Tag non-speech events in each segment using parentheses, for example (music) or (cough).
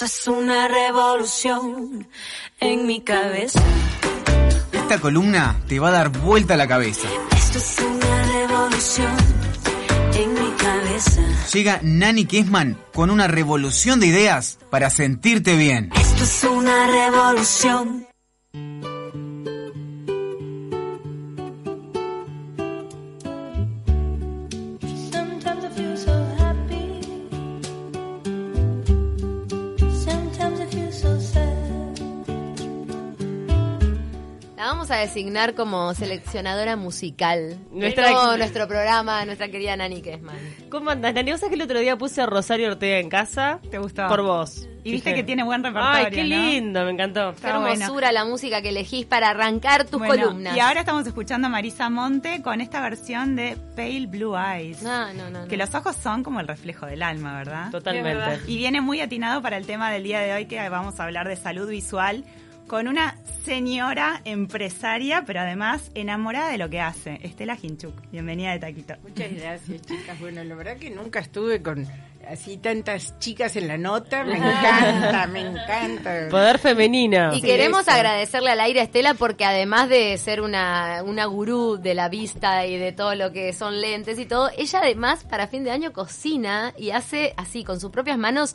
Esto es una revolución en mi cabeza. Esta columna te va a dar vuelta la cabeza. Esto es una revolución en mi cabeza. Llega Nani Kessman con una revolución de ideas para sentirte bien. Esto es una revolución. Designar como seleccionadora musical. Nuestra- Nuestro, nuestro programa, nuestra querida Nani Kessman. ¿Cómo andas, Nani? ¿Vos sabés que el otro día puse a Rosario Ortega en casa? ¿Te gustó? Por vos. Y viste que tiene buen repertorio, Ay, qué ¿no? lindo, me encantó. Qué bueno. hermosura la música que elegís para arrancar tus Bueno, columnas. Y ahora estamos escuchando a Marisa Monte con esta versión de Pale Blue Eyes. No, no, no. no. Que los ojos son como el reflejo del alma, ¿verdad? Totalmente. Y viene muy atinado para el tema del día de hoy que vamos a hablar de salud visual con una señora empresaria, pero además enamorada de lo que hace, Estela Hinchuk. Bienvenida de Taquito. Muchas (laughs) gracias, chicas. Bueno, la verdad que nunca estuve con así tantas chicas en la nota. Me encanta, me encanta. Poder femenino. Y queremos eso. agradecerle al aire a Estela porque además de ser una, una gurú de la vista y de todo lo que son lentes y todo, ella además para fin de año cocina y hace así con sus propias manos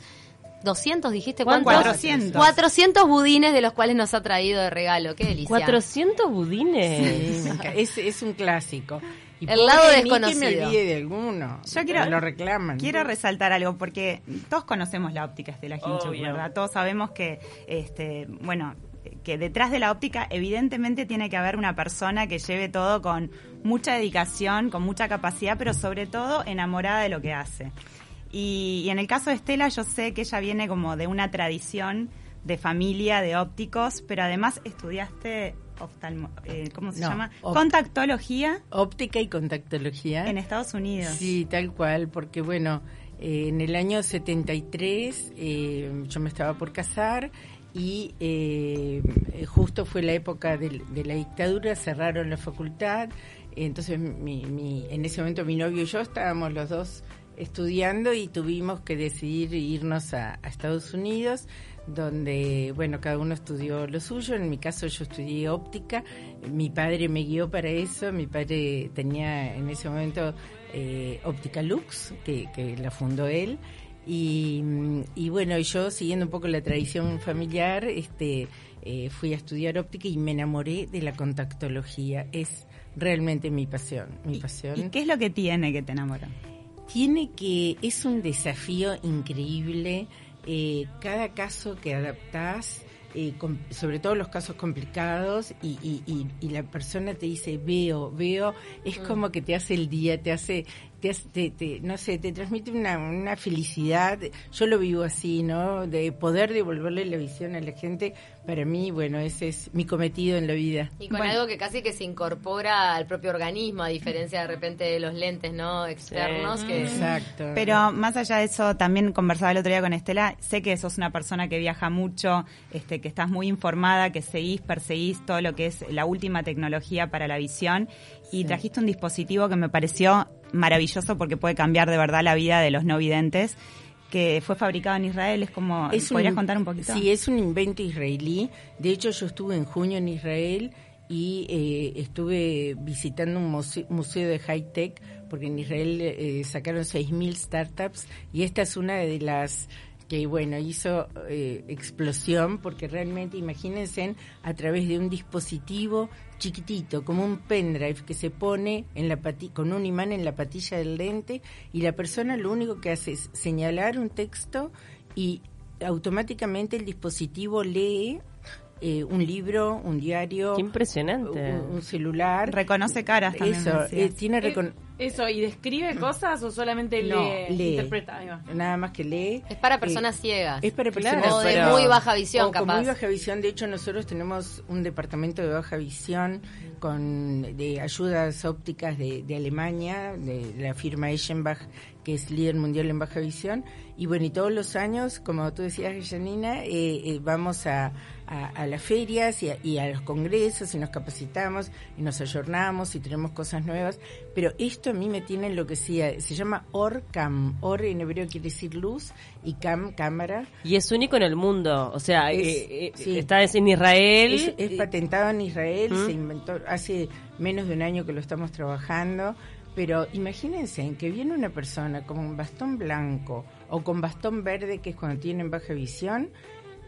200, dijiste cuántos? 400. 400 budines de los cuales nos ha traído de regalo. Qué delicia. 400 budines. Sí, es, es un clásico. Y El lado de mí que desconocido. me olvide de alguno. Yo quiero, lo reclaman. Quiero resaltar algo porque todos conocemos la óptica Estela Hinchuk, Obvio. ¿verdad? Todos sabemos que, este, bueno, que detrás de la óptica evidentemente tiene que haber una persona que lleve todo con mucha dedicación, con mucha capacidad, pero sobre todo enamorada de lo que hace. Y, y en el caso de Estela yo sé que ella viene como de una tradición de familia de ópticos, pero además estudiaste oftalmo, eh, ¿cómo se No, llama? Contactología Óptica y contactología. en Estados Unidos. Sí, tal cual, porque bueno, eh, en el año 73 eh, yo me estaba por casar y eh, justo fue la época del- de, la dictadura, cerraron la facultad, entonces mi, mi- en ese momento mi novio y yo estábamos los dos estudiando y tuvimos que decidir irnos a, a Estados Unidos donde, bueno, cada uno estudió lo suyo. En mi caso yo estudié óptica. Mi padre me guió para eso. Mi padre tenía en ese momento eh, Óptica Lux, que, que la fundó él. Y, y bueno, yo siguiendo un poco la tradición familiar, este, eh, fui a estudiar óptica y me enamoré de la contactología. Es realmente mi pasión, mi pasión ¿Y qué es lo que tiene que te enamora? Tiene que, es un desafío increíble. eh, cada caso que adaptás, eh, com- sobre todo los casos complicados, y, y, y, y la persona te dice, veo, veo, es como que te hace el día, te hace, te, hace- te- te- no sé, te transmite una, una felicidad. Yo lo vivo así, ¿no? De poder devolverle la visión a la gente, para mí, bueno, ese es mi cometido en la vida. Y con Bueno. algo que casi que se incorpora al propio organismo, a diferencia de repente de los lentes no externos. Sí. Que Exacto. Pero más allá de eso, también conversaba el otro día con Estela, sé que sos una persona que viaja mucho, este, que estás muy informada, que seguís, perseguís todo lo que es la última tecnología para la visión y trajiste un dispositivo que me pareció maravilloso porque puede cambiar de verdad la vida de los no videntes, que fue fabricado en Israel, es como, Es ¿podrías un- contar un poquito? Sí, es un invento israelí. De hecho, yo estuve en junio en Israel y eh, estuve visitando un museo, museo de high tech porque en Israel eh, sacaron 6.000 startups y esta es una de las que bueno hizo eh, explosión porque realmente imagínense a través de un dispositivo chiquitito como un pendrive que se pone en la pati- con un imán en la patilla del lente y la persona lo único que hace es señalar un texto y automáticamente el dispositivo lee eh, un libro, un diario, Qué impresionante. un, un celular. Reconoce caras también. Eso, eh, tiene recon- Eso, ¿y describe cosas o solamente No, lee, lee. interpreta? Ahí va. nada más que lee. es para Eh, personas ciegas. Es para Claro, personas o de pero- muy baja visión, o con capaz. muy baja visión. De hecho, nosotros tenemos un departamento de baja visión con de ayudas ópticas de, de Alemania, de la firma Eschenbach, que es líder mundial en baja visión. Y bueno, y todos los años, como tú decías, Janina, eh, eh, vamos a, a, a las ferias y a, y a los congresos y nos capacitamos y nos ayornamos y tenemos cosas nuevas. Pero esto esto a mí me tiene enloquecida. Se llama Orcam. Or en hebreo quiere decir luz y cam, cámara. Y es único en el mundo. O sea, Es- eh, eh, sí. está en Israel. Es, es patentado en Israel, ¿Mm? se inventó hace menos de un año que lo estamos trabajando. Pero imagínense en que viene una persona con un bastón blanco o con bastón verde, que es cuando tienen baja visión,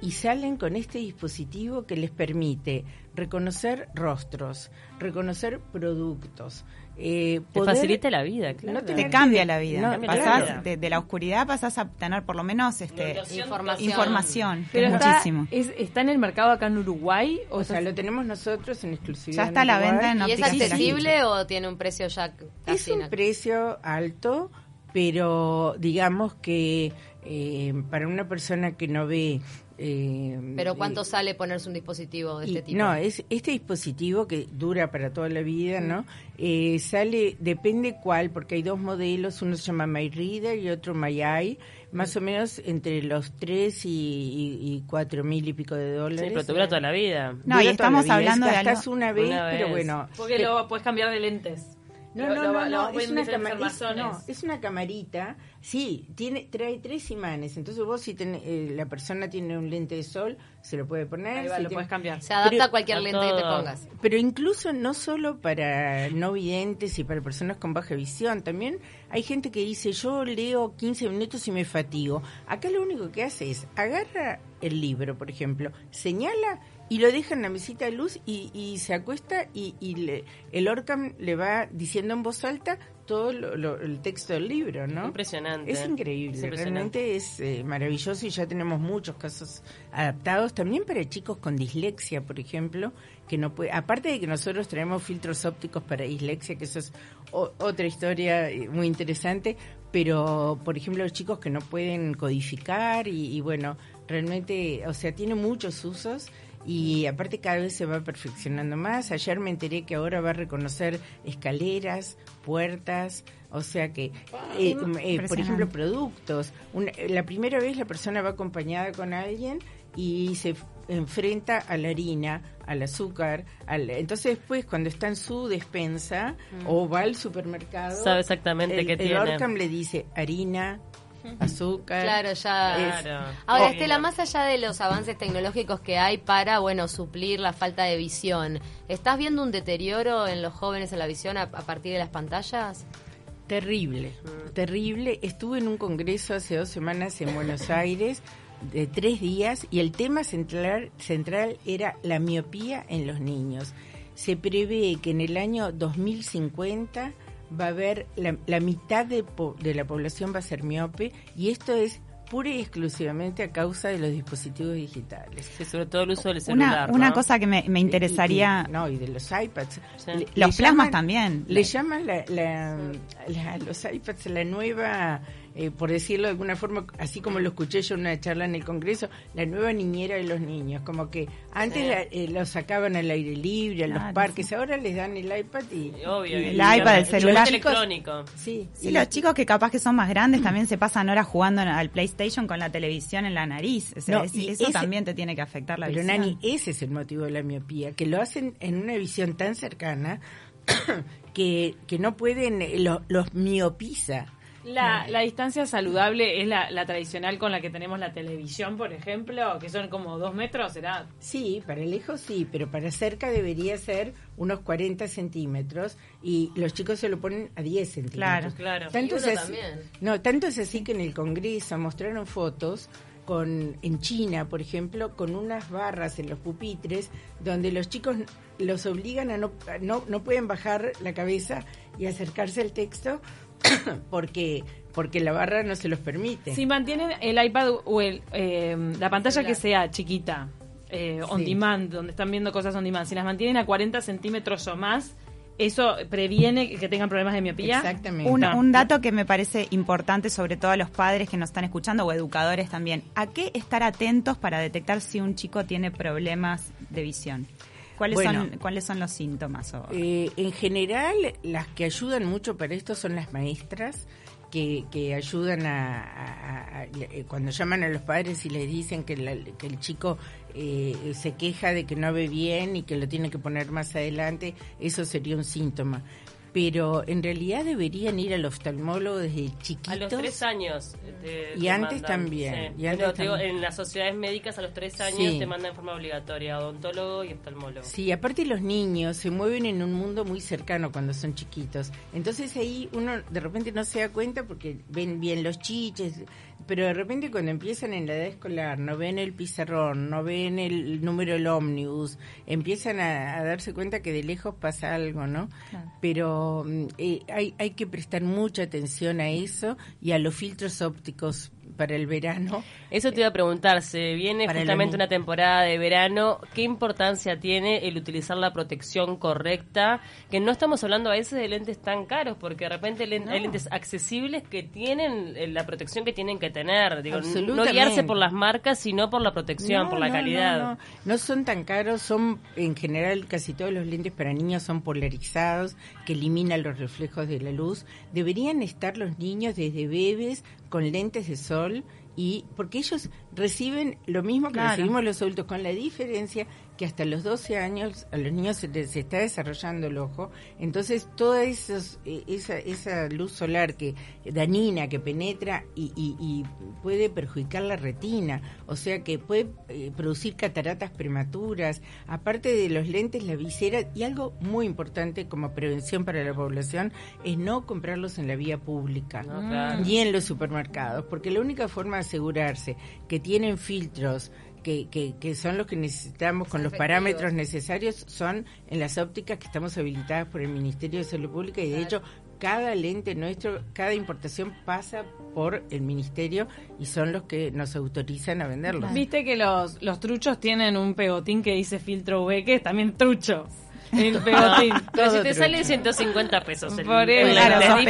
y salen con este dispositivo que les permite reconocer rostros, reconocer productos. Eh, Te facilita la vida, claro. no Te cambia la vida. no, Cambia la Pasás vida. de, de la oscuridad pasás a tener por lo menos este Información. información, que Pero es está, muchísimo. es- ¿Está en el mercado acá en Uruguay? O sea, lo tenemos nosotros en exclusividad. Ya está a la venta en ¿Y es accesible o tiene un precio ya Es casi un na- precio alto, pero digamos que eh, para una persona que no ve... eh, Pero ¿cuánto eh, sale ponerse un dispositivo de y- este tipo? No, es este dispositivo que dura para toda la vida, ¿no? Eh, sale, depende cuál, porque hay dos modelos, uno se llama MyReader y otro MyEye, más o menos entre los 3 y, y, y 4 mil y pico de Sí, dólares. pero te dura toda la vida. No, Dura y estamos hablando Es de algo- una vez, Una pero vez. bueno. Porque Pero- lo puedes cambiar de lentes. No, Lo- no, lo- no, lo no, es una, es, no, es una camarita, sí, tiene, trae tres imanes, entonces vos si ten- eh, la persona tiene un lente de sol, se lo puede poner. Ahí va, si lo tiene- puedes cambiar. Se adapta Pero- a cualquier a lente que te pongas. Pero incluso no solo para no videntes y para personas con baja visión, también hay gente que dice, yo leo 15 minutos y me fatigo. Acá lo único que hace es, agarra el libro, por ejemplo, señala y lo deja en la mesita de luz y, y se acuesta y, y le- el Orcam le va diciendo en voz alta todo lo- lo- el texto del libro, ¿no? Impresionante. Es increíble, Es impresionante. realmente es eh, maravilloso y ya tenemos muchos casos adaptados también para chicos con dislexia, por ejemplo, que no puede, aparte de que nosotros traemos filtros ópticos para dislexia, que eso es o- otra historia eh, muy interesante, pero por ejemplo los chicos que no pueden codificar y, y bueno, realmente, o sea, tiene muchos usos y aparte cada vez se va perfeccionando más. Ayer me enteré que ahora va a reconocer escaleras, puertas, o sea que, eh, eh, por ejemplo, productos. Una- la primera vez la persona va acompañada con alguien y se enfrenta a la harina, al azúcar, al, entonces después cuando está en su despensa o va al supermercado, Sabe exactamente el, qué el tiene. Orcam le dice harina, azúcar. Claro, ya. Claro. Ahora, Oh. Estela, más allá de los avances tecnológicos que hay para, bueno, suplir la falta de visión, ¿estás viendo un deterioro en los jóvenes en la visión a, a partir de las pantallas? Terrible, terrible. Estuve en un congreso hace dos semanas en Buenos (laughs) Aires de tres días y el tema central, central era la miopía en los niños. Se prevé que en el año 2050 va a haber la, la mitad de, po- de la población va a ser miope y esto es pura y exclusivamente a causa de los dispositivos digitales. Sí, sobre todo el uso del Una, celular. una ¿no? cosa que me, me interesaría, Y- y- no, y de los iPads. Sí. Le- los le plasmas también. Le llaman la, la- la- los iPads la nueva, eh, por decirlo de alguna forma, así como lo escuché yo en una charla en el Congreso, la nueva niñera de los niños. Como que antes Sí. la- eh, los sacaban al aire libre, a los parques, ahora les dan el iPad y... Obvio. El y- iPad, el y- celular. y electrónico. Sí, Sí, y los chicos que capaz que son más grandes también se pasan horas jugando al PlayStation con la televisión en la nariz. O sea, No, es- y eso ese- también te tiene que afectar la Pero visión. Nani, ese es el motivo de la miopía, que lo hacen en una visión tan cercana (coughs) que, que no pueden, eh, lo- los miopiza. La, la distancia saludable es la, la tradicional con la que tenemos la televisión, por ejemplo, que son como dos metros, ¿será? Sí, para lejos sí, pero para cerca debería ser unos 40 centímetros y los chicos se lo ponen a 10 centímetros. Claro, claro. Tanto Y es así, también. no, tanto es así que en el Congreso mostraron fotos con en China, por ejemplo, con unas barras en los pupitres donde los chicos los obligan a no no, no pueden bajar la cabeza y acercarse al texto (coughs) porque porque la barra no se los permite. Si mantienen el iPad o el, eh, la pantalla que sea chiquita, eh, on Sí. demand, donde están viendo cosas on demand, si las mantienen a 40 centímetros o más, ¿eso previene que tengan problemas de miopía? Exactamente. Un, No. un dato que me parece importante, sobre todo a los padres que nos están escuchando o educadores también. ¿A qué estar atentos para detectar si un chico tiene problemas de visión? ¿Cuáles, Bueno. son, ¿cuáles son los síntomas? o- Eh, en general, las que ayudan mucho para esto son las maestras, que, que ayudan a, a- a- a- eh, cuando llaman a los padres y les dicen que, la- que el chico eh, se queja de que no ve bien y que lo tiene que poner más adelante, eso sería un síntoma. Pero en realidad deberían ir al oftalmólogo desde chiquitos. A los tres años. te- Y te antes también, sí. y antes Pero te digo, también. en las sociedades médicas a los tres años Sí. te mandan en forma obligatoria odontólogo y oftalmólogo. Sí, aparte los niños se mueven en un mundo muy cercano cuando son chiquitos. Entonces ahí uno de repente no se da cuenta porque ven bien los chiches, pero de repente cuando empiezan en la edad escolar, no ven el pizarrón, no ven el número del ómnibus, empiezan a, a darse cuenta que de lejos pasa algo, ¿no? Pero mm, eh, hay, hay que prestar mucha atención a eso y a los filtros ópticos para el verano. Eso te iba a preguntar, se viene Para justamente una temporada de verano, ¿qué importancia tiene el utilizar la protección correcta? Que no estamos hablando a veces de lentes tan caros, porque de repente hay lentes accesibles que tienen eh, la protección que tienen que tener. Digo, no guiarse por las marcas, sino por la protección, No, por la no, calidad. No son tan caros, son en general casi todos los lentes para niños son polarizados, que eliminan los reflejos de la luz. Deberían estar los niños desde bebés con lentes de sol y porque ellos reciben lo mismo que Claro. recibimos los adultos con la diferencia que hasta los 12 años a los niños se les está desarrollando el ojo, entonces toda esos, eh, esa, esa luz solar que dañina, que penetra y, y- y puede perjudicar la retina, o sea que puede eh, producir cataratas prematuras, aparte de los lentes, la visera, y algo muy importante como prevención para la población es no comprarlos en la vía pública No, claro. ni en los supermercados, porque la única forma de asegurarse que tienen filtros que, que, que son los que necesitamos con los parámetros necesarios son en las ópticas que estamos habilitadas por el Ministerio de Salud Pública y de hecho cada lente nuestro, cada importación pasa por el Ministerio y son los que nos autorizan a venderlos. Viste que los, los truchos tienen un pegotín que dice filtro UV, que es también trucho. El pegotín. Pero si te sale 150 pesos el, Por eso,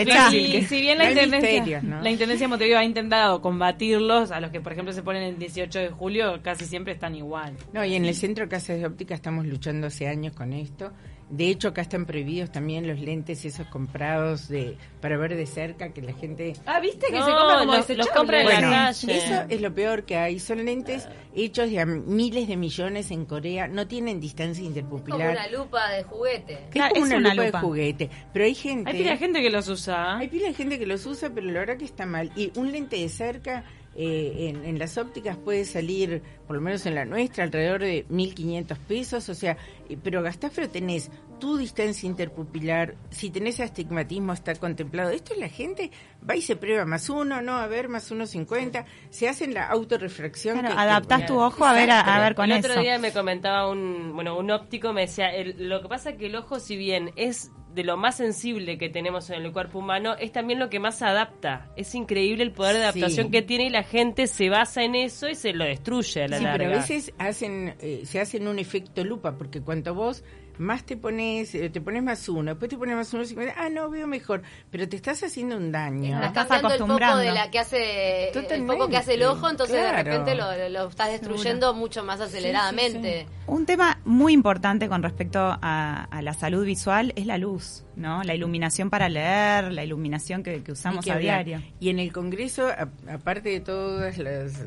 Claro. Y si bien la No intendencia, la intendencia de Montevideo ha intentado combatirlos, a los que por ejemplo se ponen el 18 de julio, casi siempre están igual. No, y en el Centro de Casas de Óptica estamos luchando hace años con esto. De hecho, acá están prohibidos también los lentes esos comprados de para ver de cerca, que la gente... Ah, ¿viste que No, se compra como los- los compran en la Bueno, calle. eso es lo peor que hay. Son lentes hechos de a miles de millones en Corea, no tienen distancia Como interpupilar. una lupa de juguete. Es como una, una lupa, lupa. de juguete. Pero hay gente... Hay pila de gente que los usa. Hay pila de gente que los usa, pero la verdad que está mal. Y un lente de cerca eh, en, en las ópticas puede salir, por lo menos en la nuestra, alrededor de 1.500 pesos. O sea, eh, pero gastás, pero tenés tu distancia interpupilar. Si tenés astigmatismo, está contemplado. Esto la gente va y se prueba más uno, no, a ver, más uno cincuenta. Se hacen la autorrefracción. Claro, que- que- adaptás tu ojo a ver, a, a ver con el eso. otro día me comentaba un, bueno, un óptico, me decía, el- lo que pasa es que el ojo, si bien es de lo más sensible que tenemos en el cuerpo humano, es también lo que más adapta. Es increíble el poder de Sí. adaptación que tiene y la gente se basa en eso y se lo destruye a la Sí, pero a larga. veces hacen, eh, se hacen un efecto lupa, porque cuanto vos más te pones, eh, te pones más uno, después te pones más uno, cincuenta, ah, no, veo mejor, pero te estás haciendo un daño. Estás Estás cambiando el acostumbrando. de la que hace el foco que hace el ojo, entonces de repente lo, lo estás destruyendo mucho más aceleradamente. Un tema muy importante con respecto a, a la salud visual es la luz, ¿no? La iluminación para leer, la iluminación que, que usamos que a diario. Y en el Congreso, a- aparte de todas las eh,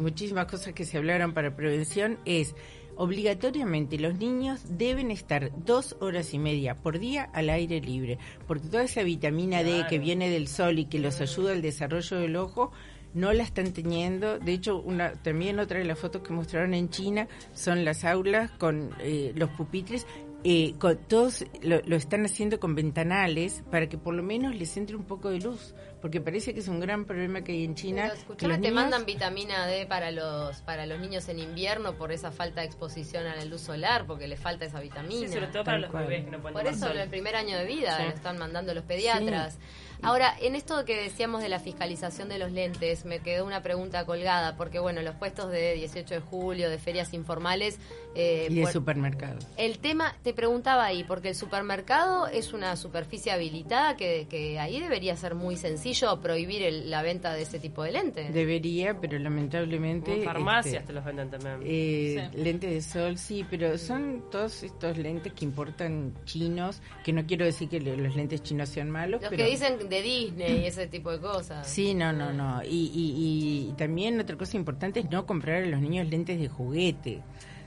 muchísimas cosas que se hablaron para prevención, es obligatoriamente los niños deben estar dos horas y media por día al aire libre, porque toda esa vitamina D que viene del sol y que los ayuda al desarrollo del ojo, no la están teniendo. De hecho, una, también otra de las fotos que mostraron en China son las aulas con eh, los pupitres. Eh, con, todos lo, lo están haciendo con ventanales para que por lo menos les entre un poco de luz, porque parece que es un gran problema que hay en China. Pero que los te niños- mandan vitamina D para los para los niños en invierno por esa falta de exposición a la luz solar, porque le falta esa vitamina. Sí, sobre todo para Tal los cual. bebés que no pueden Por eso en el primer año de vida Sí. lo están mandando los pediatras. Ahora, en esto que decíamos de la fiscalización de los lentes, me quedó una pregunta colgada, porque bueno, los puestos de 18 de julio, de ferias informales... eh, y de supermercados. el tema, te preguntaba ahí, porque el supermercado es una superficie habilitada que, que ahí debería ser muy sencillo prohibir el- la venta de ese tipo de lentes. Debería, pero lamentablemente... En farmacias este, te los venden también. Eh, Lentes de sol, sí, pero son todos estos lentes que importan chinos, que no quiero decir que los lentes chinos sean malos, Los pero... que dicen de Disney y ese tipo de cosas. Sí, no, no, no. Y, y, y también otra cosa importante es no comprar a los niños lentes de juguete.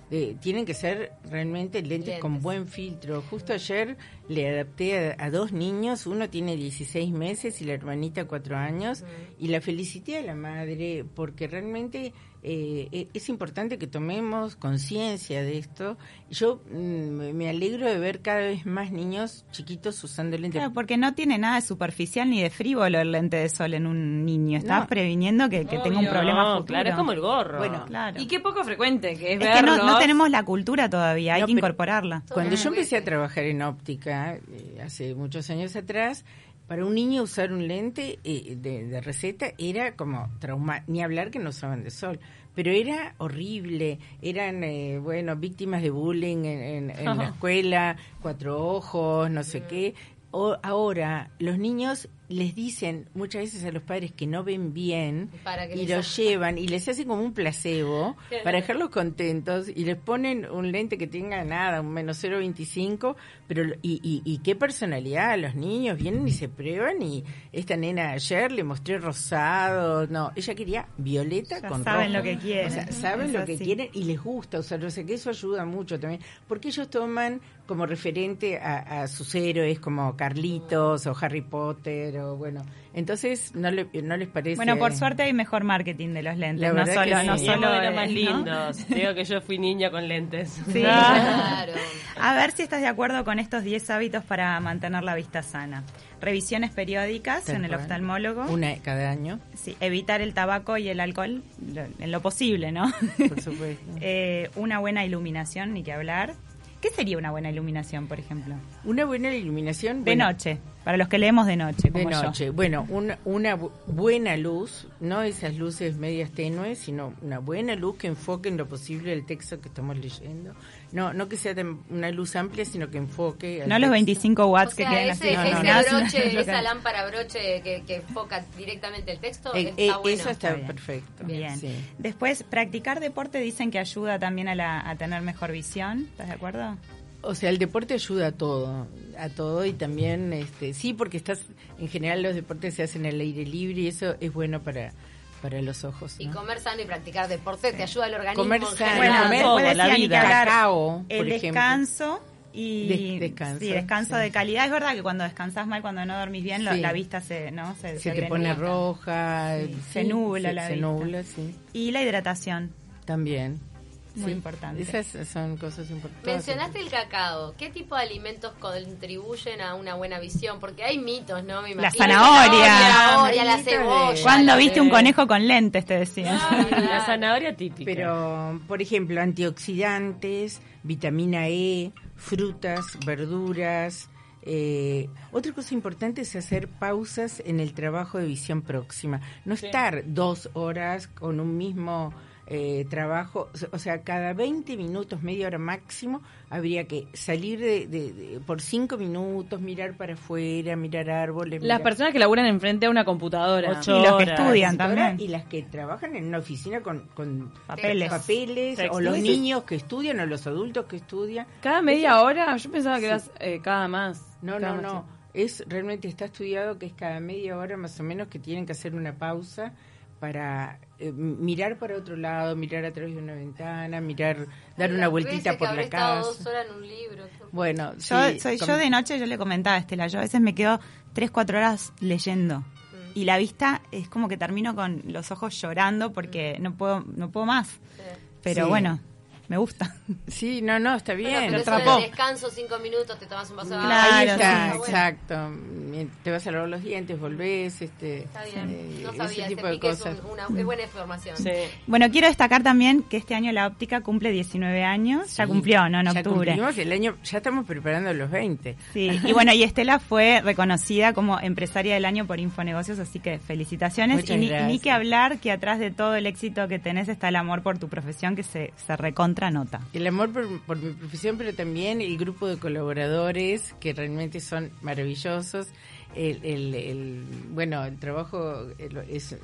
de- tienen que ser realmente lentes, con buen filtro. Justo ayer le adapté a, a dos niños, uno tiene 16 meses y la hermanita 4 años, y la felicité a la madre porque realmente eh, e- es importante que tomemos conciencia de esto. Yo mm, me alegro de ver cada vez más niños chiquitos usando lentes. Claro, porque no tiene nada de superficial ni de frívolo el lente de sol en un niño. Estás No. previniendo que, que tenga un problema No, futuro. claro, es como el gorro. Bueno, Claro. Y qué poco frecuente que es, Es que no, tenemos la cultura todavía, hay No, que incorporarla. Cuando yo empecé a trabajar en óptica, eh, hace muchos años atrás, para un niño usar un lente eh, de, de receta era como trauma, ni hablar que no usaban de sol, pero era horrible, eran, eh, bueno, víctimas de bullying en, en- en la (laughs) escuela, cuatro ojos, no sé qué. O, ahora, los niños les dicen muchas veces a los padres que no ven bien Para que y los llevan y les hacen como un placebo para dejarlos contentos y les ponen un lente que tenga nada, un menos 0.25, pero y, y, y qué personalidad, los niños vienen y se prueban y esta nena ayer le mostré rosado, no, ella quería violeta Ya con saben rojo. lo que quieren. O sea, saben Es lo que quieren y les gusta usar, o sea que eso ayuda mucho también, porque ellos toman como referente a, a sus héroes como Carlitos o Harry Potter o bueno, entonces no, le, no les parece... Bueno, por suerte hay mejor marketing de los lentes, La no verdad que solo, sí. no solo de los más ¿no? lindos. (laughs) Digo que yo fui niña con lentes. Sí. (laughs) Claro. A ver si estás de acuerdo con estos 10 hábitos para mantener la vista sana. Revisiones periódicas Tal en el oftalmólogo. Una cada año, Sí, evitar el tabaco y el alcohol lo- en lo posible, ¿no? por supuesto. (laughs) Eh, una buena iluminación, ni que hablar. ¿Qué sería una buena iluminación, por ejemplo? Una buena iluminación... De bueno, noche, para los que leemos de noche, De yo. noche. Bueno, una, una bu- buena luz, no esas luces medias tenues, sino una buena luz que enfoque en lo posible el texto que estamos leyendo. No, no que sea una luz amplia, sino que enfoque. al No los texto. 25 O watts que sea, quedan ese, así. no, ese broche, (laughs) esa lámpara broche que, que enfoca directamente el texto, Eh, está eh, bueno. Eso está, Está bien. perfecto. Bien. Sí. Después, practicar deporte dicen que ayuda también a, la, a tener mejor visión. ¿Estás de acuerdo? O sea, el deporte ayuda a todo, a todo y también, este, sí, porque estás, en general los deportes se hacen al aire libre y eso es bueno para, para los ojos. Y ¿no? comer sano y practicar deporte te ayuda al organismo. Comer sano, general. comer todo, la vida. Cacao, el por ejemplo. descanso y Des- descanso, sí, descanso sí. de calidad. Es verdad que cuando descansas mal, cuando no dormís bien, lo- Sí. la vista se, ¿no? se, Se te granula. pone roja, Sí, sí, se nubla se- la se vista. nubla, sí. Y la hidratación, También. Muy Sí, importante. Esas son cosas importantes. Mencionaste el cacao. ¿Qué tipo de alimentos contribuyen a una buena visión? Porque hay mitos, ¿no? Me La imagino. zanahoria. La zanahoria, la cebolla. ¿Cuándo viste un conejo con lentes? Te decía. (laughs) La zanahoria típica. Pero, por ejemplo, antioxidantes, vitamina E, frutas, verduras. eh, otra cosa importante es hacer pausas en el trabajo de visión próxima. No estar dos horas con un mismo eh, trabajo. O sea, cada 20 minutos, media hora máximo, habría que salir de, de- de- por cinco minutos, mirar para afuera, mirar árboles. Las mirar- personas que laburan enfrente a una computadora. Ocho Y los que estudian también. Y las que trabajan en una oficina con, con Papeles. papeles, o los niños que estudian, o los adultos que estudian. Cada media hora, yo pensaba que eras eh, cada más. No, Cada no, más no. Es realmente está estudiado que es cada media hora más o menos que tienen que hacer una pausa para eh, mirar para otro lado, mirar a través de una ventana, mirar, dar una vueltita por la casa. dos horas en un libro. Bueno, Yo, sí, soy, yo de noche, yo le comentaba a Estela, yo a veces me quedo 3, 4 horas leyendo. Y la vista es como que termino con los ojos llorando porque no puedo no puedo más. Pero Sí. bueno, me gusta. Sí, no, no, está Bueno, bien. pero eso del descanso, cinco minutos, te tomas un vaso de agua. Claro, Ahí sí. está, Está bueno. exacto. Te vas a lavar los dientes, volvés, este, Está bien. eh, No ese sabía, tipo ese de pique es, cosas. un- una, es buena información. Sí. Bueno, quiero destacar también que este año la óptica cumple 19 años. Ya Sí, cumplió, ¿no? En ya octubre. cumplimos el año, ya estamos preparando los 20. Sí, y bueno, y Estela fue reconocida como empresaria del año por Infonegocios, así que felicitaciones. Muchas y ni, gracias. ni que hablar que atrás de todo el éxito que tenés está el amor por tu profesión que se, se recontra El amor por, mi profesión, pero también el grupo de colaboradores que realmente son maravillosos. El, el- el- bueno, el trabajo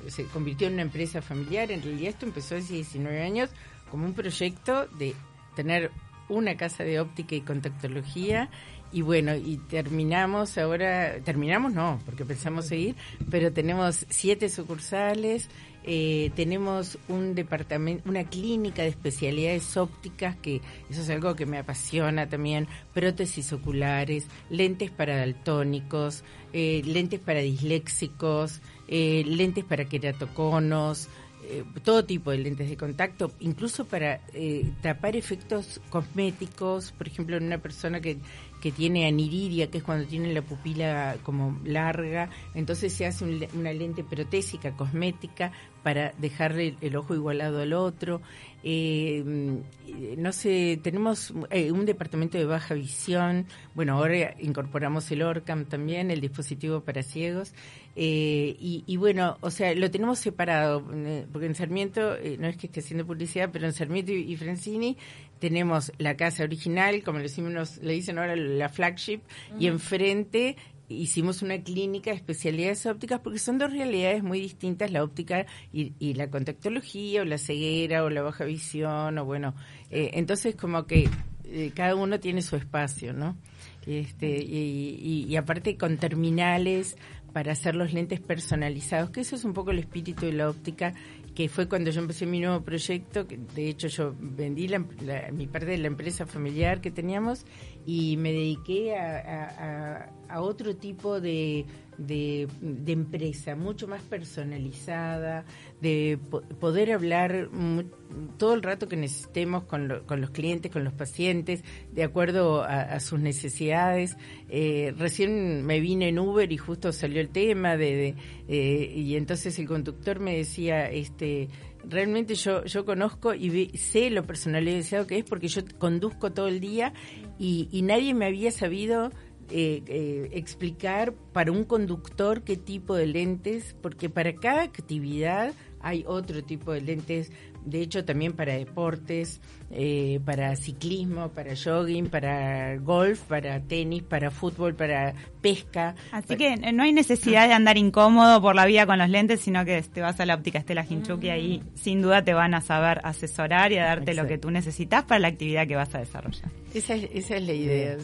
se convirtió en una empresa familiar. En realidad esto empezó hace 19 años como un proyecto de tener una casa de óptica y contactología y bueno, y terminamos ahora, terminamos no, porque pensamos seguir, pero tenemos siete sucursales, eh, tenemos un departamento, una clínica de especialidades ópticas, que eso es algo que me apasiona también, prótesis oculares, lentes para daltónicos, eh, lentes para disléxicos, eh, lentes para queratoconos, eh, todo tipo de lentes de contacto, incluso para eh, tapar efectos cosméticos, por ejemplo, en una persona que, que tiene aniridia, que es cuando tiene la pupila como larga, entonces se hace un una lente protésica cosmética para dejarle el, ojo igualado al otro. Eh, mm, no sé, tenemos eh, un departamento de baja visión, bueno, ahora incorporamos el ORCAM también, el dispositivo para ciegos, eh, y, y bueno, o sea, lo tenemos separado, eh, porque en Sarmiento, eh, no es que esté haciendo publicidad, pero en Sarmiento y, y Francini tenemos la casa original, como le, decimos, le dicen ahora la flagship, y enfrente hicimos una clínica de especialidades ópticas porque son dos realidades muy distintas, la óptica y, y la contactología o la ceguera o la baja visión o bueno, eh, entonces como que eh, cada uno tiene su espacio, ¿no? Este, y, y- y aparte con terminales para hacer los lentes personalizados, que eso es un poco el espíritu de la óptica, que fue cuando yo empecé mi nuevo proyecto, que de hecho yo vendí la- la- mi parte de la empresa familiar que teníamos y me dediqué a, a- otro tipo de, de, empresa, mucho más personalizada, de po- poder hablar todo el rato que necesitemos con, lo- con los clientes, con los pacientes, de acuerdo a, a sus necesidades. Eh, recién me vine en Uber y justo salió el tema de, de, eh, y entonces el conductor me decía, este, realmente yo yo conozco y ve- sé lo personalizado que es porque yo conduzco todo el día y, nadie me había sabido eh, eh, explicar para un conductor qué tipo de lentes, porque para cada actividad hay otro tipo de lentes, de hecho también para deportes, eh, para ciclismo, para jogging, para golf, para tenis, para fútbol, para pesca. Así que no hay necesidad de andar incómodo por la vida con los lentes, sino que te vas a la óptica Estela Hinchuk y ahí sin duda te van a saber asesorar y a darte lo que tú necesitas para la actividad que vas a desarrollar. Esa es, esa es la idea.